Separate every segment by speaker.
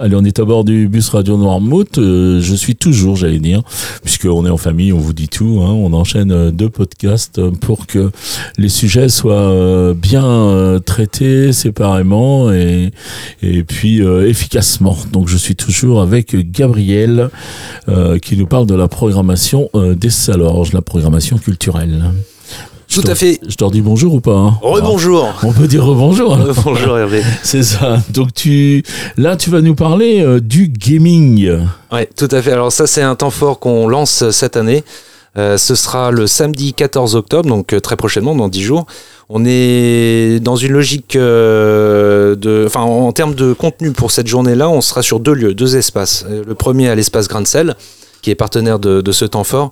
Speaker 1: Allez, on est à bord du bus Radio Noirmouth. Euh, je suis toujours, j'allais dire, puisqu'on est en famille, on vous dit tout. Hein, on enchaîne euh, deux podcasts pour que les sujets soient euh, bien traités séparément et, et puis efficacement. Donc je suis toujours avec Gabriel qui nous parle de la programmation des Salorges, la programmation culturelle.
Speaker 2: Tout à fait.
Speaker 1: Je leur dis bonjour ou pas hein?
Speaker 2: Rebonjour.
Speaker 1: On peut dire rebonjour.
Speaker 2: Bonjour Hervé.
Speaker 1: C'est ça. Donc tu, là, tu vas nous parler euh, du gaming.
Speaker 2: Ouais, tout à fait. Alors ça, c'est un temps fort qu'on lance cette année. Euh, ce sera le samedi 14 octobre, donc euh, très prochainement, dans 10 jours. On est dans une logique de, enfin, en, termes de contenu pour cette journée-là, on sera sur deux lieux, deux espaces. Le premier à l'espace Grain de qui est partenaire de, de ce temps fort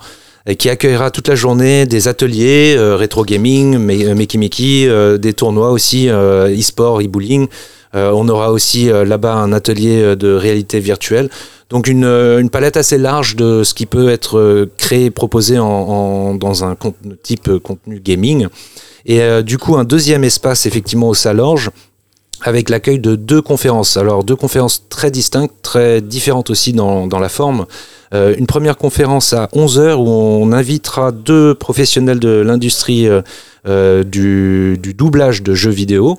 Speaker 2: qui accueillera toute la journée des ateliers euh, rétro gaming, euh, Meki Meki, euh, des tournois aussi, e-sport, e-bowling. on aura aussi là-bas un atelier de réalité virtuelle. Donc une, palette assez large de ce qui peut être créé, proposé dans un type contenu gaming. Et du coup, un deuxième espace effectivement au Salorge avec l'accueil de deux conférences. Alors deux conférences très distinctes, très différentes aussi dans la forme. Euh, une première conférence à 11h où on invitera deux professionnels de l'industrie euh, euh, du, doublage de jeux vidéo.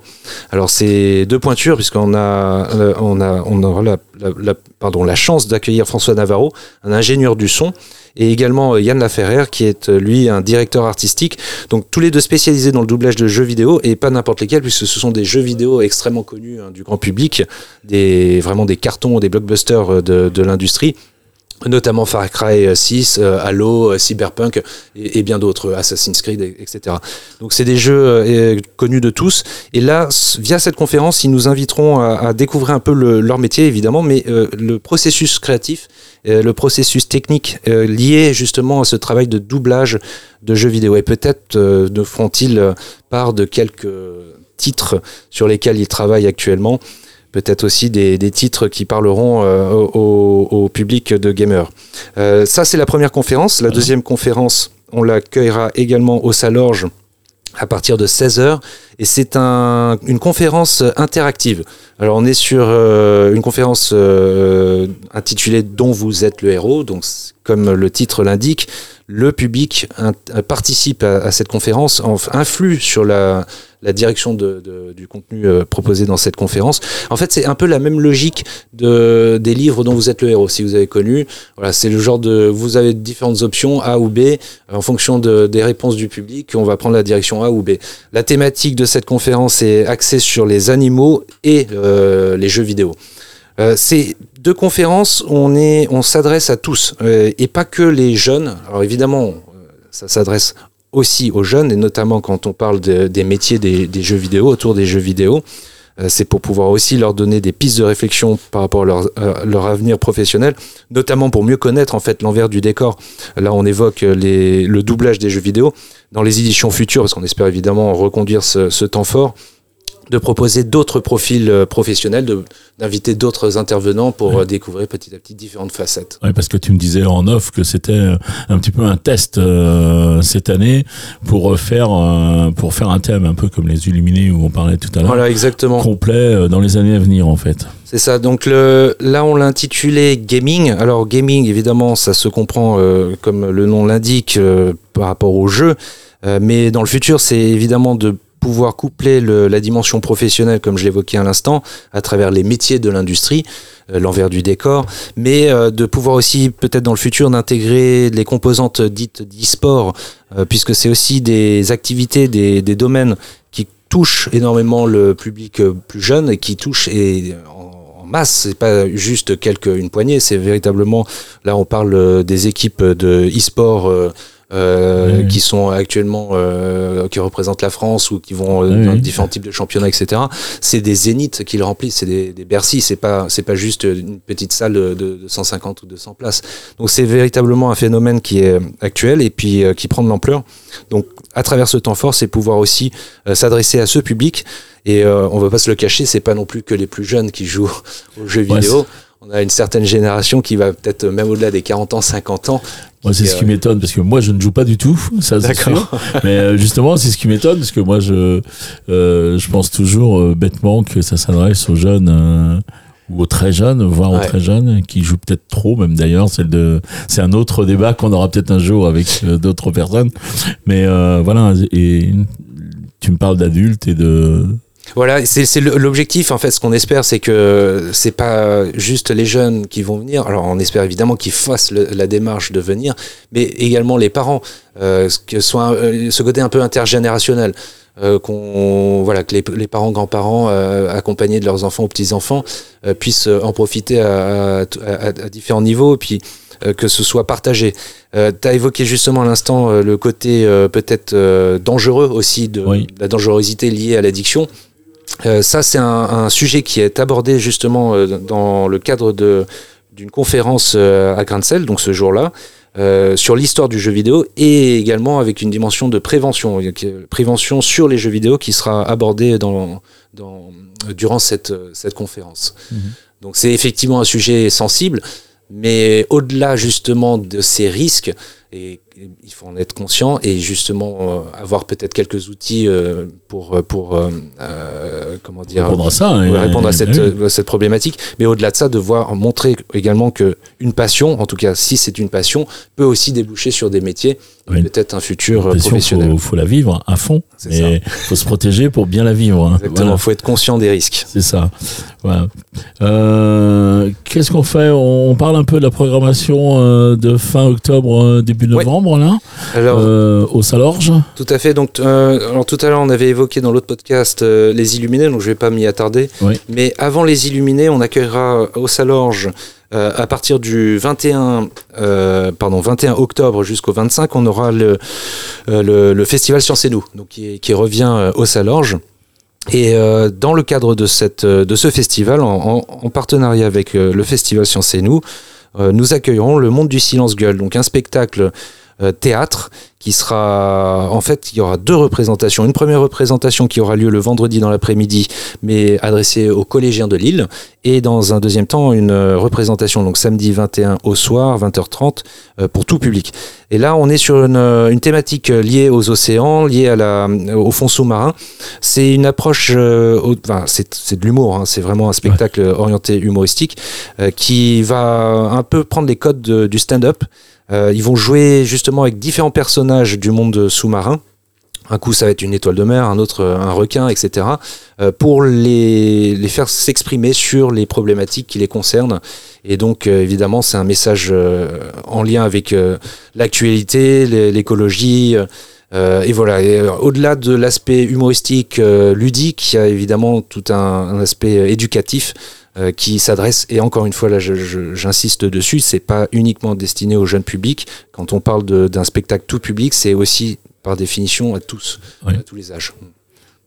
Speaker 2: Alors c'est deux pointures puisqu'on a, on a, aura la, pardon, la chance d'accueillir François Navarro, un ingénieur du son, et également Yann Laferrer qui est lui un directeur artistique. Donc tous les deux spécialisés dans le doublage de jeux vidéo et pas n'importe lesquels puisque ce sont des jeux vidéo extrêmement connus hein, du grand public, des, vraiment des cartons, des blockbusters de l'industrie notamment Far Cry 6, euh, Halo, euh, Cyberpunk et, bien d'autres, Assassin's Creed, etc. Donc c'est des jeux euh, connus de tous. Et là, via cette conférence, ils nous inviteront à, découvrir un peu leur métier, évidemment, mais le processus créatif, le processus technique lié justement à ce travail de doublage de jeux vidéo. Et peut-être ne feront-ils part de quelques titres sur lesquels ils travaillent actuellement peut-être aussi des, titres qui parleront euh, au, public de gamers. Euh, ça, c'est la première conférence. La deuxième conférence, on l'accueillera également au Salorge à partir de 16h et c'est un, une conférence interactive. Alors on est sur euh, une conférence intitulée Dont vous êtes le héros, donc comme le titre l'indique, le public participe à, cette conférence, influe sur la, direction du contenu euh, proposé dans cette conférence. En fait, c'est un peu la même logique de, des livres dont vous êtes le héros. Si vous avez connu, voilà, c'est le genre de, vous avez différentes options A ou B en fonction des réponses du public. On va prendre la direction A ou B. La thématique de cette conférence est axée sur les animaux et euh, les jeux vidéo. Euh, c'est deux conférences on, s'adresse à tous euh, et pas que les jeunes. Alors évidemment, ça s'adresse aussi aux jeunes et notamment quand on parle des métiers des, jeux vidéo, autour des jeux vidéo. C'est pour pouvoir aussi leur donner des pistes de réflexion par rapport à leur, leur avenir professionnel, notamment pour mieux connaître en fait l'envers du décor. Là, on évoque les, le doublage des jeux vidéo dans les éditions futures, parce qu'on espère évidemment reconduire ce temps fort de proposer d'autres profils euh, professionnels, d'inviter d'autres intervenants pour euh, découvrir petit à petit différentes facettes.
Speaker 1: Oui, parce que tu me disais en off que c'était euh, un petit peu un test cette année pour faire pour faire un thème un peu comme les Illuminés où on parlait tout à l'heure.
Speaker 2: Voilà, exactement.
Speaker 1: Complet dans les années à venir en fait.
Speaker 2: C'est ça. Donc le, là, on l'a intitulé gaming. Alors gaming, évidemment, ça se comprend comme le nom l'indique par rapport au jeu. mais dans le futur, c'est évidemment de pouvoir coupler la dimension professionnelle, comme je l'évoquais à l'instant, à travers les métiers de l'industrie, euh, l'envers du décor, mais euh, de pouvoir aussi peut-être dans le futur d'intégrer les composantes dites d'e-sport, euh, puisque c'est aussi des activités, des, des, domaines qui touchent énormément le public plus jeune et qui touchent et, en, en masse, c'est pas juste quelques une poignée, c'est véritablement là on parle des équipes de e-sport euh, qui sont actuellement euh, qui représentent la France ou qui vont euh, dans différents types de championnats, etc. C'est des zéniths qui le remplissent, c'est des, des Bercy, c'est pas c'est pas juste une petite salle de, de 150 ou 200 places. Donc c'est véritablement un phénomène qui est actuel et puis qui prend de l'ampleur. Donc à travers ce temps fort, c'est pouvoir aussi s'adresser à ce public. Et on va pas se le cacher, c'est pas non plus que les plus jeunes qui jouent aux jeux vidéo on a une certaine génération qui va peut-être même au-delà des 40 ans, 50 ans.
Speaker 1: Moi, c'est ce qui euh, m'étonne parce que moi, je ne joue pas du tout, ça c'est sûr. Mais euh, justement, c'est ce qui m'étonne parce que moi, je, euh, je pense toujours bêtement que ça s'adresse aux jeunes ou aux très jeunes, voire aux très jeunes, qui jouent peut-être trop, même d'ailleurs. C'est de, c'est un autre débat qu'on aura peut-être un jour avec euh, d'autres personnes. Mais euh, voilà, et tu me parles d'adultes et de.
Speaker 2: Voilà, c'est l'objectif en fait. Ce qu'on espère, c'est que c'est pas juste les jeunes qui vont venir. Alors, on espère évidemment qu'ils fassent le- la démarche de venir, mais également les parents, euh, ce que soit un- euh, ce côté un peu intergénérationnel. euh, qu'on voilà que les, les parents grands-parents euh, accompagnés de leurs enfants ou petits enfants euh, puissent en profiter à, à- à- à différents niveaux et puis que ce soit partagé. Tu as évoqué justement à l'instant le côté peut-être dangereux aussi de
Speaker 1: Oui.
Speaker 2: la dangerosité liée à l'addiction. Euh, ça, c'est un, un sujet qui est abordé justement euh, dans le cadre de d'une conférence euh, à Grain de Sel, donc ce jour-là, sur l'histoire du jeu vidéo et également avec une dimension de prévention, prévention sur les jeux vidéo qui sera abordée dans, dans, durant cette, cette conférence.
Speaker 1: Mhm.
Speaker 2: Donc c'est effectivement un sujet sensible, mais au-delà justement de ces risques, et, il faut en être conscient et justement euh, avoir peut-être quelques outils euh, pour, pour euh, euh, comment dire
Speaker 1: Répondre à ça.
Speaker 2: Ouais, répondre à cette,
Speaker 1: oui.
Speaker 2: cette problématique. Mais au-delà de ça, de voir montrer également que une passion, en tout cas si c'est une passion, peut aussi déboucher sur des métiers
Speaker 1: Oui.
Speaker 2: peut-être un futur
Speaker 1: passion,
Speaker 2: professionnel.
Speaker 1: faut, faut la vivre à fond.
Speaker 2: C'est
Speaker 1: Et faut se protéger pour bien la vivre. hein.
Speaker 2: Exactement,
Speaker 1: Voilà.
Speaker 2: faut être conscient des risques.
Speaker 1: C'est ça. Voilà. Qu'est-ce qu'on fait? On parle un peu de la programmation de fin octobre, euh, début
Speaker 2: Ouais.
Speaker 1: novembre, là,
Speaker 2: Alors,
Speaker 1: euh, au Salorge.
Speaker 2: tout à fait. Donc, euh, alors tout à l'heure, on avait évoqué dans l'autre podcast euh, les Illuminés, donc je vais pas m'y attarder.
Speaker 1: Oui.
Speaker 2: Mais avant les Illuminés, on accueillera au Salorge à partir du 21, euh, pardon, 21 octobre jusqu'au 25, on aura le, le, le festival Science et Nous, donc qui, qui revient au Salorge. Et euh, dans le cadre de, cette, de ce festival, en, en- en partenariat avec euh, le festival Science et Nous, nous accueillerons le Monde du Silence Gueule, donc un spectacle euh, théâtre qui sera en fait il y aura deux représentations. Une première représentation qui aura lieu le vendredi dans l'après-midi mais adressée aux collégiens de Lille. Et dans un deuxième temps une représentation donc samedi 21 au soir 20h30 euh, pour tout public. Et là on est sur une, euh, une thématique euh, liée aux océans liée à la, au fond sous-marin c'est une approche euh, au- enfin, c'est c'est de l'humour hein, c'est vraiment un spectacle orienté humoristique euh, qui va un peu prendre les codes de- du stand-up. Ils vont jouer justement avec différents personnages du monde sous-marin. Un coup, ça va être une étoile de mer, un autre, euh, un requin, etc. euh, pour les, les faire s'exprimer sur les problématiques qui les concernent. Et donc, euh, évidemment, c'est un message en lien avec l'actualité, l'é- l'écologie. et voilà, au-delà de l'aspect humoristique, ludique, il y a évidemment tout un, aspect éducatif euh, qui s'adresse, et encore une fois, là j'insiste dessus, c'est pas uniquement destiné au jeune public. Quand on parle d'un spectacle tout public, c'est aussi par définition à tous,
Speaker 1: Oui.
Speaker 2: à tous les âges.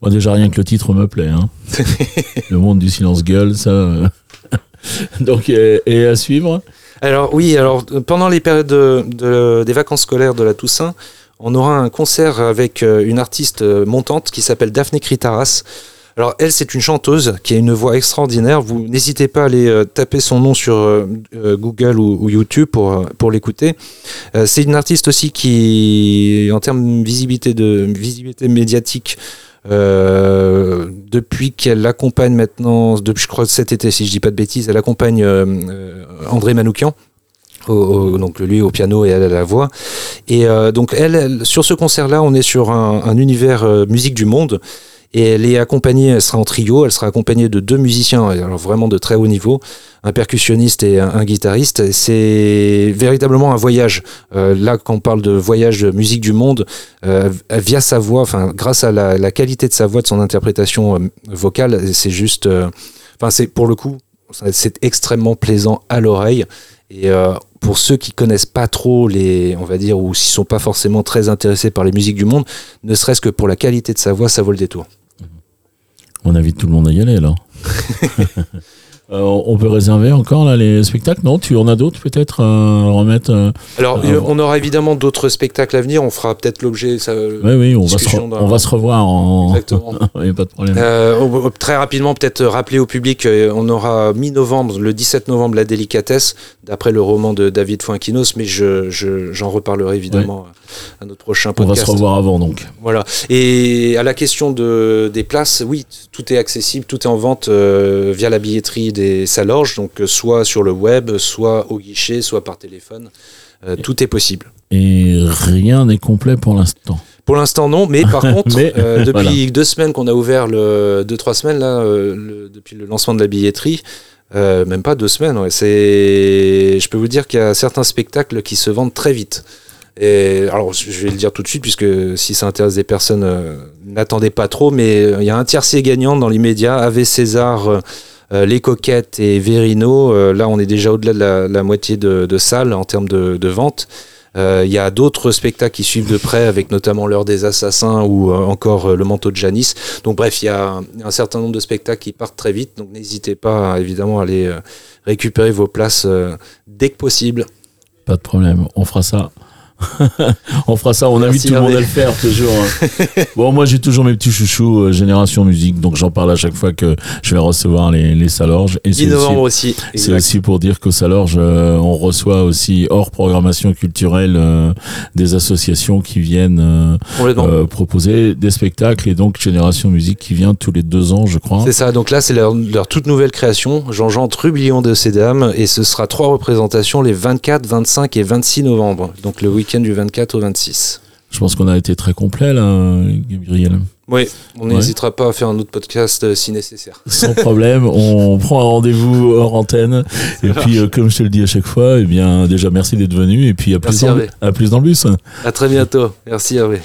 Speaker 1: Moi, déjà, rien que le titre me plaît. Hein. le monde du silence gueule, ça. euh. Donc, et, et à suivre
Speaker 2: Alors oui, alors pendant les périodes de- de- des vacances scolaires de la Toussaint, on aura un concert avec euh, une artiste montante qui s'appelle Daphné Kritaras. Alors elle, c'est une chanteuse qui a une voix extraordinaire. Vous n'hésitez pas à aller euh, taper son nom sur euh, euh, Google ou, ou YouTube pour, pour l'écouter. C'est une artiste aussi qui, en termes de visibilité, de visibilité médiatique, depuis qu'elle accompagne maintenant, depuis je crois cet été, si je dis pas de bêtises, elle accompagne André Manoukian. donc lui au piano et elle à la voix. Et donc elle, sur ce concert-là, on est sur un, un univers musique du monde. Et elle est accompagnée, elle sera en trio, elle sera accompagnée de deux musiciens, alors vraiment de très haut niveau, un percussionniste et un, guitariste. C'est véritablement un voyage. Euh, là, quand on parle de voyage de musique du monde, euh, via sa voix, enfin grâce à la, qualité de sa voix, de son interprétation euh, vocale, c'est juste, enfin c'est pour le coup, c'est extrêmement plaisant à l'oreille. Et pour ceux qui connaissent pas trop les, on va dire, ou s'ils sont pas forcément très intéressés par les musiques du monde, ne serait-ce que pour la qualité de sa voix, ça vaut le détour.
Speaker 1: On invite tout le monde à y aller, là. Euh, on peut réserver encore là, les spectacles? Non Tu en as d'autres peut-être à remettre euh,
Speaker 2: Alors, euh, on aura évidemment d'autres spectacles à venir. On fera peut-être l'objet. Ça,
Speaker 1: Oui, oui, on va, se re- on va se revoir en.
Speaker 2: Exactement.
Speaker 1: Il n'y a pas de problème.
Speaker 2: Euh, très rapidement, peut-être rappeler au public, euh, on aura mi-novembre, le 17 novembre, La Délicatesse, d'après le roman de David Fuenquinos, mais je, je- j'en reparlerai évidemment à notre prochain
Speaker 1: On va
Speaker 2: podcast.
Speaker 1: se revoir avant donc.
Speaker 2: Voilà. Et à la question de, des places, oui, tout est accessible, tout est en vente euh, via la billetterie des Salorges, donc euh, soit sur le web, soit au guichet, soit par téléphone. Euh, tout est possible.
Speaker 1: Et rien n'est complet pour l'instant.
Speaker 2: Pour l'instant, non, mais par contre,
Speaker 1: Mais,
Speaker 2: euh, depuis
Speaker 1: voilà.
Speaker 2: deux semaines qu'on a ouvert, le, deux, trois semaines, là, le- depuis le lancement de la billetterie, euh, même pas deux semaines, ouais, c'est, je peux vous dire qu'il y a certains spectacles qui se vendent très vite. Alors, je vais le dire tout de suite, puisque si ça intéresse des personnes, euh, n'attendez pas trop, mais euh, il y a un tiercé gagnant dans l'immédiat, Ave César, euh, Les Coquettes et Verino. Là, on est déjà au-delà de la, moitié de, de salles en termes de, de vente. Il y a d'autres spectacles qui suivent de près, avec notamment l'heure des assassins ou encore le manteau de Janice. Donc bref, il y a un, certain nombre de spectacles qui partent très vite. Donc n'hésitez pas, évidemment, à aller récupérer vos places dès que possible.
Speaker 1: Pas de problème, on fera ça. on fera ça, on
Speaker 2: Merci,
Speaker 1: invite tout le monde à le faire toujours. hein. bon, moi j'ai toujours mes petits chouchous euh, Génération Musique, donc j'en parle à chaque fois que je vais recevoir les, les Salorges. Et
Speaker 2: 10
Speaker 1: c'est aussi,
Speaker 2: novembre aussi.
Speaker 1: c'est aussi pour dire qu'au Salorge, euh, on reçoit aussi hors programmation culturelle euh, des associations qui viennent proposer des spectacles et donc Génération Musique qui vient tous les deux ans, je crois.
Speaker 2: C'est ça, donc là c'est leur, leur toute nouvelle création, Jean-Jean Trublion de ces dames, et ce sera trois représentations les 24, 25 et 26 novembre, donc le week-end du 24 au 26.
Speaker 1: Je pense qu'on a été très complet là, Gabriel.
Speaker 2: Oui, on
Speaker 1: Ouais.
Speaker 2: n'hésitera pas à faire un autre podcast euh, si nécessaire.
Speaker 1: Sans problème, on prend un rendez-vous hors antenne. Et puis, euh, comme je te le dis à chaque fois, eh bien, déjà merci d'être venu. Et puis, à plus,
Speaker 2: Merci,
Speaker 1: dans, à plus dans le bus.
Speaker 2: À très bientôt, merci Hervé.